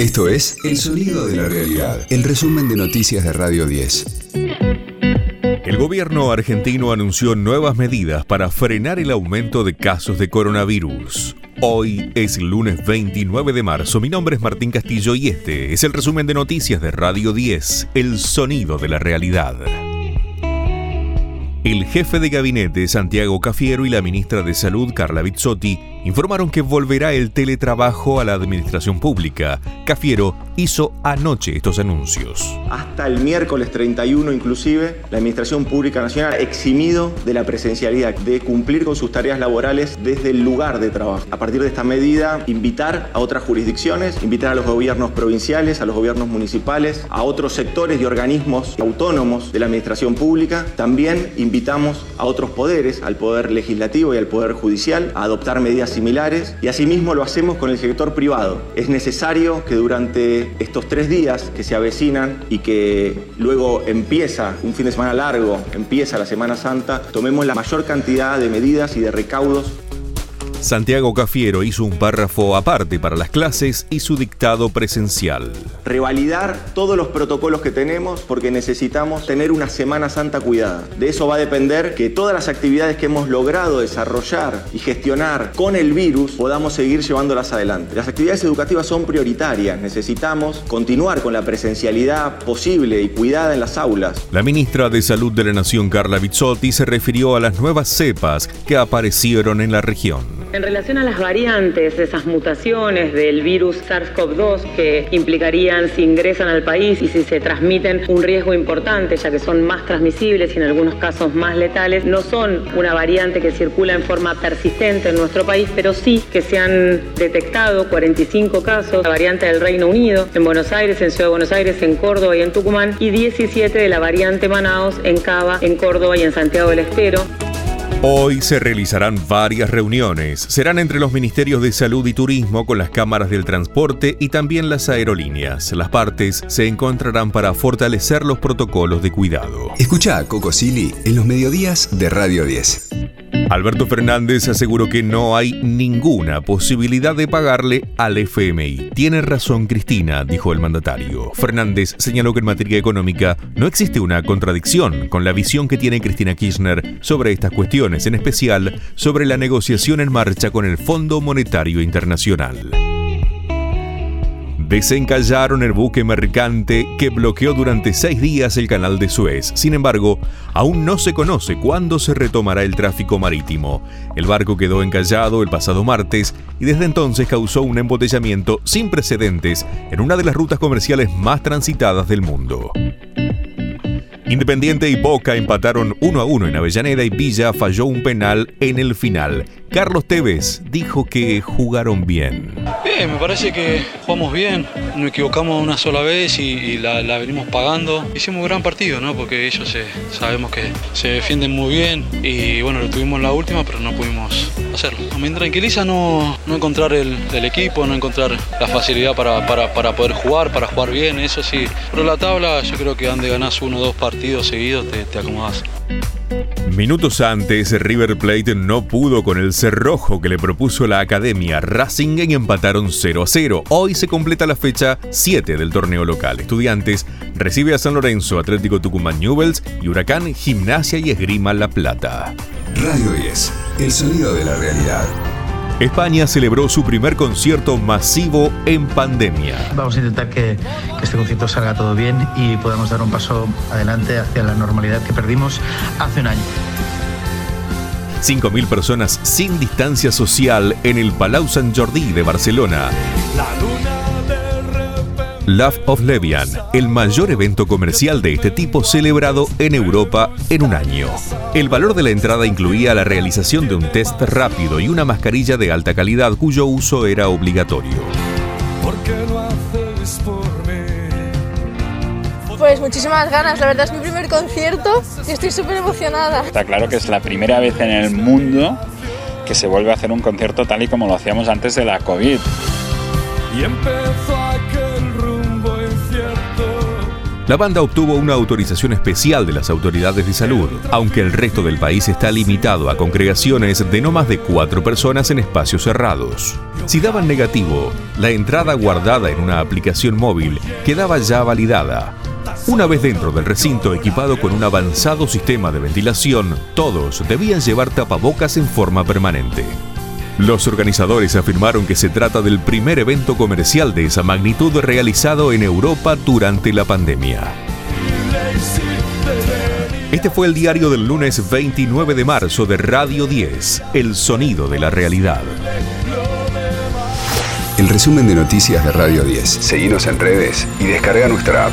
Esto es El Sonido de la Realidad, el resumen de noticias de Radio 10. El gobierno argentino anunció nuevas medidas para frenar el aumento de casos de coronavirus. Hoy es lunes 29 de marzo. Mi nombre es Martín Castillo y este es el resumen de noticias de Radio 10, El Sonido de la Realidad. El jefe de gabinete Santiago Cafiero y la ministra de Salud Carla Bizzotti informaron que volverá el teletrabajo a la administración pública. Cafiero hizo anoche estos anuncios. Hasta el miércoles 31 inclusive, la Administración Pública Nacional eximido de la presencialidad, de cumplir con sus tareas laborales desde el lugar de trabajo. A partir de esta medida, invitar a otras jurisdicciones, invitar a los gobiernos provinciales, a los gobiernos municipales, a otros sectores y organismos autónomos de la Administración Pública, también invitamos a otros poderes, al Poder Legislativo y al Poder Judicial, a adoptar medidas similares y asimismo lo hacemos con el sector privado. Es necesario que durante estos tres días que se avecinan y que luego empieza un fin de semana largo, empieza la Semana Santa, tomemos la mayor cantidad de medidas y de recaudos Santiago Cafiero hizo un párrafo aparte para las clases y su dictado presencial. Revalidar todos los protocolos que tenemos porque necesitamos tener una Semana Santa cuidada. De eso va a depender que todas las actividades que hemos logrado desarrollar y gestionar con el virus podamos seguir llevándolas adelante. Las actividades educativas son prioritarias. Necesitamos continuar con la presencialidad posible y cuidada en las aulas. La ministra de Salud de la Nación, Carla Bizzotti, se refirió a las nuevas cepas que aparecieron en la región. En relación a las variantes, esas mutaciones del virus SARS-CoV-2 que implicarían si ingresan al país y si se transmiten un riesgo importante, ya que son más transmisibles y en algunos casos más letales, no son una variante que circula en forma persistente en nuestro país, pero sí que se han detectado 45 casos, la variante del Reino Unido, en Buenos Aires, en Ciudad de Buenos Aires, en Córdoba y en Tucumán, y 17 de la variante Manaos en Cava, en Córdoba y en Santiago del Estero. Hoy se realizarán varias reuniones. Serán entre los Ministerios de Salud y Turismo con las cámaras del transporte y también las aerolíneas. Las partes se encontrarán para fortalecer los protocolos de cuidado. Escucha a Coco Silly en los mediodías de Radio 10. Alberto Fernández aseguró que no hay ninguna posibilidad de pagarle al FMI. Tiene razón Cristina, dijo el mandatario. Fernández señaló que en materia económica no existe una contradicción con la visión que tiene Cristina Kirchner sobre estas cuestiones, en especial sobre la negociación en marcha con el Fondo Monetario Internacional desencallaron el buque mercante que bloqueó durante seis días el canal de Suez. Sin embargo, aún no se conoce cuándo se retomará el tráfico marítimo. El barco quedó encallado el pasado martes y desde entonces causó un embotellamiento sin precedentes en una de las rutas comerciales más transitadas del mundo. Independiente y Boca empataron 1 a 1 en Avellaneda y Villa falló un penal en el final. Carlos Tevez dijo que jugaron bien. Bien, me parece que jugamos bien, nos equivocamos una sola vez y, la, venimos pagando. Hicimos un gran partido, ¿no? Porque ellos sabemos que se defienden muy bien y bueno, lo tuvimos en la última, pero no pudimos hacerlo. Me tranquiliza no, no encontrar el, equipo, no encontrar la facilidad para, para, poder jugar, para jugar bien, eso sí. Pero la tabla, yo creo que donde ganas uno o dos partidos seguidos te, te acomodas. Minutos antes, River Plate no pudo con el cerrojo que le propuso la academia Racing y empataron 0 a 0. Hoy se completa la fecha 7 del torneo local. Estudiantes recibe a San Lorenzo, Atlético Tucumán Newells y Huracán Gimnasia y Esgrima La Plata. Radio 10, el sonido de la realidad. España celebró su primer concierto masivo en pandemia. Vamos a intentar que, este concierto salga todo bien y podamos dar un paso adelante hacia la normalidad que perdimos hace un año. 5.000 personas sin distancia social en el Palau Sant Jordi de Barcelona. Love of Levian, el mayor evento comercial de este tipo celebrado en Europa en un año. El valor de la entrada incluía la realización de un test rápido y una mascarilla de alta calidad cuyo uso era obligatorio. Pues muchísimas ganas, la verdad es mi primer concierto y estoy súper emocionada. Está claro que es la primera vez en el mundo que se vuelve a hacer un concierto tal y como lo hacíamos antes de la COVID. Y empezó La banda obtuvo una autorización especial de las autoridades de salud, aunque el resto del país está limitado a congregaciones de no más de cuatro personas en espacios cerrados. Si daban negativo, la entrada guardada en una aplicación móvil quedaba ya validada. Una vez dentro del recinto equipado con un avanzado sistema de ventilación, todos debían llevar tapabocas en forma permanente. Los organizadores afirmaron que se trata del primer evento comercial de esa magnitud realizado en Europa durante la pandemia. Este fue el diario del lunes 29 de marzo de Radio 10, El Sonido de la Realidad. El resumen de noticias de Radio 10. Seguimos en redes y descarga nuestra app.